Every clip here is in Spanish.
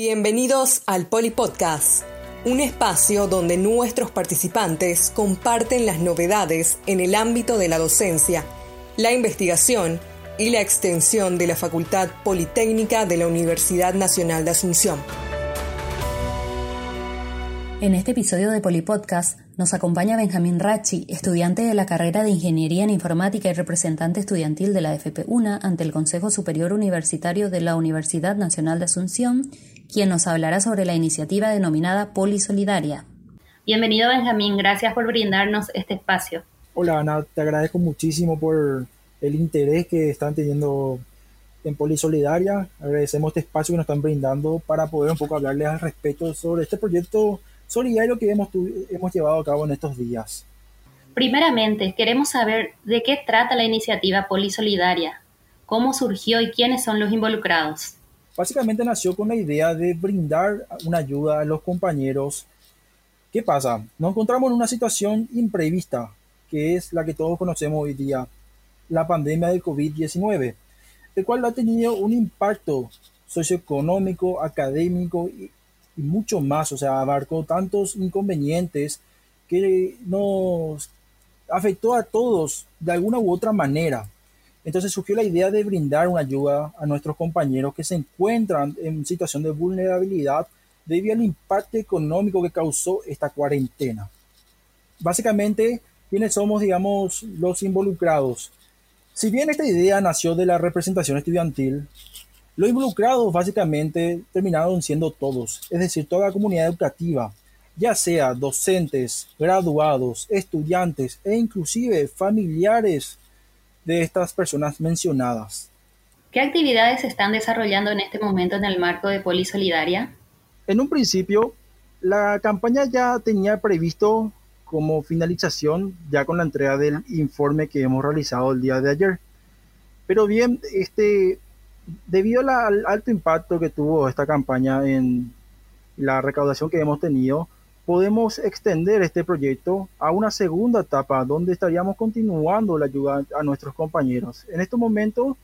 Bienvenidos al Polipodcast, un espacio donde nuestros participantes comparten las novedades en el ámbito de la docencia, la investigación y la extensión de la Facultad Politécnica de la Universidad Nacional de Asunción. En este episodio de Polipodcast nos acompaña Benjamín Rachi, estudiante de la carrera de Ingeniería en Informática y representante estudiantil de la FP1 ante el Consejo Superior Universitario de la Universidad Nacional de Asunción, quien nos hablará sobre la iniciativa denominada Polisolidaria. Bienvenido Benjamín, gracias por brindarnos este espacio. Hola Ana, te agradezco muchísimo por el interés que están teniendo en Polisolidaria. Agradecemos este espacio que nos están brindando para poder un poco hablarles al respecto sobre este proyecto solidario que hemos, hemos llevado a cabo en estos días. Primeramente, queremos saber de qué trata la iniciativa Polisolidaria, cómo surgió y quiénes son los involucrados. Básicamente nació con la idea de brindar una ayuda a los compañeros. ¿Qué pasa? Nos encontramos en una situación imprevista, que es la que todos conocemos hoy día, la pandemia del COVID-19, el cual ha tenido un impacto socioeconómico, académico y mucho más, o sea, abarcó tantos inconvenientes que nos afectó a todos de alguna u otra manera. Entonces surgió la idea de brindar una ayuda a nuestros compañeros que se encuentran en situación de vulnerabilidad debido al impacto económico que causó esta cuarentena. Básicamente, ¿quiénes somos, digamos, los involucrados? Si bien esta idea nació de la representación estudiantil, los involucrados básicamente terminaron siendo todos, es decir, toda la comunidad educativa, ya sea docentes, graduados, estudiantes e inclusive familiares de estas personas mencionadas. ¿Qué actividades se están desarrollando en este momento en el marco de Polisolidaria? En un principio, la campaña ya tenía previsto como finalización ya con la entrega del informe que hemos realizado el día de ayer. Pero bien, este debido al alto impacto que tuvo esta campaña en la recaudación que hemos tenido, podemos extender este proyecto a una segunda etapa donde estaríamos continuando la ayuda a nuestros compañeros. En estos momentos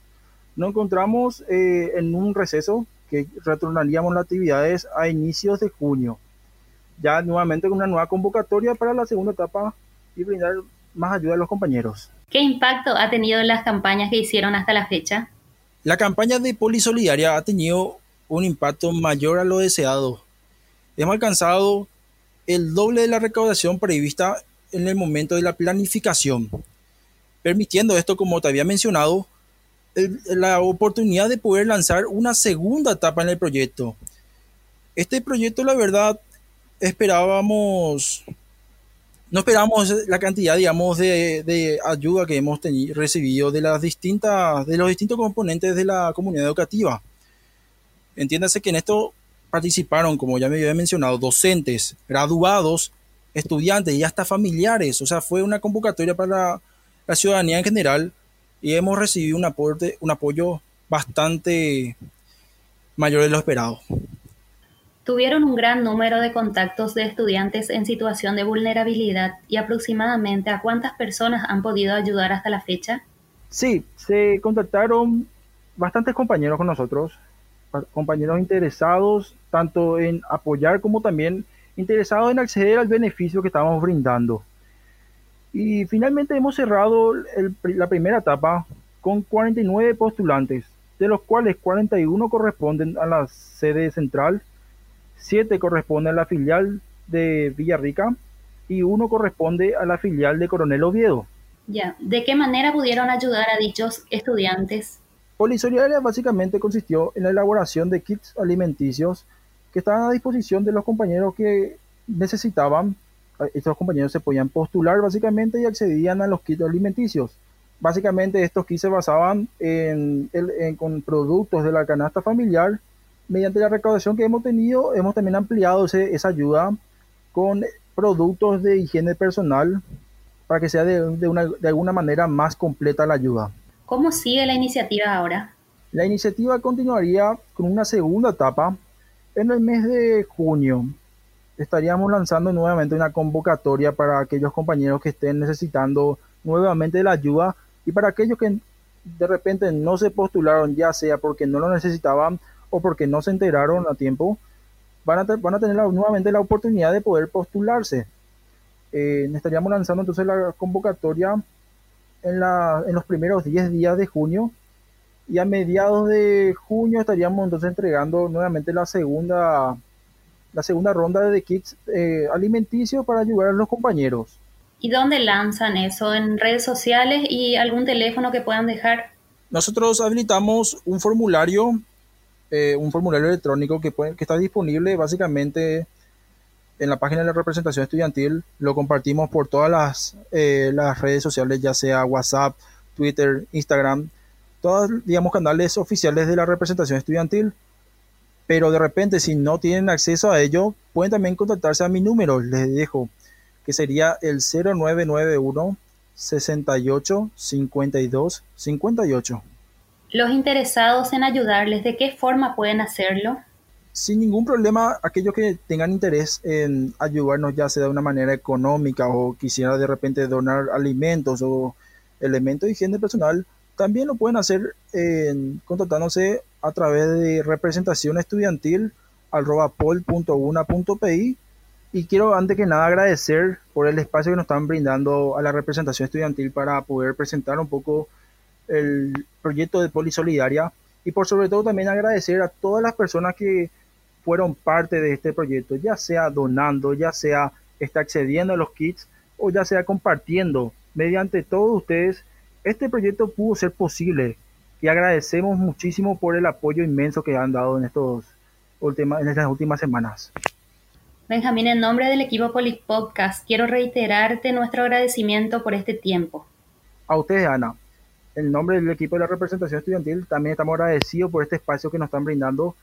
nos encontramos eh, en un receso que retornaríamos las actividades a inicios de junio, ya nuevamente con una nueva convocatoria para la segunda etapa y brindar más ayuda a los compañeros. ¿Qué impacto ha tenido las campañas que hicieron hasta la fecha? La campaña de Polisolidaria ha tenido un impacto mayor a lo deseado. Hemos alcanzado el doble de la recaudación prevista en el momento de la planificación, permitiendo esto, como te había mencionado, la oportunidad de poder lanzar una segunda etapa en el proyecto. Este proyecto, la verdad, esperábamos no esperamos la cantidad, digamos, de, ayuda que hemos recibido de las distintas, de los distintos componentes de la comunidad educativa. Entiéndase que en esto participaron, como ya me había mencionado, docentes, graduados, estudiantes y hasta familiares. O sea, fue una convocatoria para la, ciudadanía en general y hemos recibido un aporte, un apoyo bastante mayor de lo esperado tuvieron un gran número de contactos de estudiantes en situación de vulnerabilidad y aproximadamente a cuántas personas han podido ayudar hasta la fecha? Sí, se contactaron bastantes compañeros con nosotros, compañeros interesados tanto en apoyar como también interesados en acceder al beneficio que estábamos brindando. Y finalmente hemos cerrado la primera etapa con 49 postulantes, de los cuales 41 corresponden a la sede central 7 corresponde a la filial de Villarrica y uno corresponde a la filial de Coronel Oviedo. Ya, ¿de qué manera pudieron ayudar a dichos estudiantes? Polisolidaria básicamente consistió en la elaboración de kits alimenticios que estaban a disposición de los compañeros que necesitaban. Estos compañeros se podían postular básicamente y accedían a los kits alimenticios. Básicamente estos kits se basaban en, con productos de la canasta familiar mediante la recaudación que hemos tenido, hemos también ampliado esa ayuda con productos de higiene personal para que sea de, de, alguna manera más completa la ayuda. ¿Cómo sigue la iniciativa ahora? La iniciativa continuaría con una segunda etapa en el mes de junio. Estaríamos lanzando nuevamente una convocatoria para aquellos compañeros que estén necesitando nuevamente la ayuda y para aquellos que de repente no se postularon, ya sea porque no lo necesitaban o porque no se enteraron a tiempo, van a, van a tener nuevamente la oportunidad de poder postularse. Eh, estaríamos lanzando entonces la convocatoria en, la, en los primeros 10 días de junio y a mediados de junio estaríamos entonces entregando nuevamente la segunda la segunda ronda de kits eh, alimenticios para ayudar a los compañeros. ¿Y dónde lanzan eso? ¿En redes sociales y algún teléfono que puedan dejar? Nosotros habilitamos un formulario, eh, un formulario electrónico que, puede, que está disponible básicamente en la página de la representación estudiantil. Lo compartimos por todas las, eh, las redes sociales, ya sea WhatsApp, Twitter, Instagram, todos, digamos, canales oficiales de la representación estudiantil. Pero de repente, si no tienen acceso a ello, pueden también contactarse a mi número, les dejo, que sería el 0991 68 52 58. Los interesados en ayudarles, ¿de qué forma pueden hacerlo? Sin ningún problema, aquellos que tengan interés en ayudarnos, ya sea de una manera económica o quisiera de repente donar alimentos o elementos de higiene personal, también lo pueden hacer en, contactándose a través de representación estudiantil pol.una.pi y quiero antes que nada agradecer por el espacio que nos están brindando a la representación estudiantil para poder presentar un poco el proyecto de Polisolidaria y por sobre todo también agradecer a todas las personas que fueron parte de este proyecto, ya sea donando, ya sea está accediendo a los kits o ya sea compartiendo. Mediante todos ustedes, este proyecto pudo ser posible y agradecemos muchísimo por el apoyo inmenso que han dado en, estos en estas últimas semanas. Benjamín, en nombre del equipo Polipodcast, quiero reiterarte nuestro agradecimiento por este tiempo. A ustedes, Ana. En nombre del equipo de la representación estudiantil, también estamos agradecidos por este espacio que nos están brindando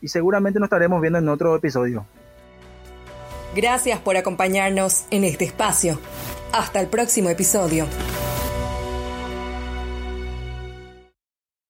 y seguramente nos estaremos viendo en otro episodio. Gracias por acompañarnos en este espacio. Hasta el próximo episodio.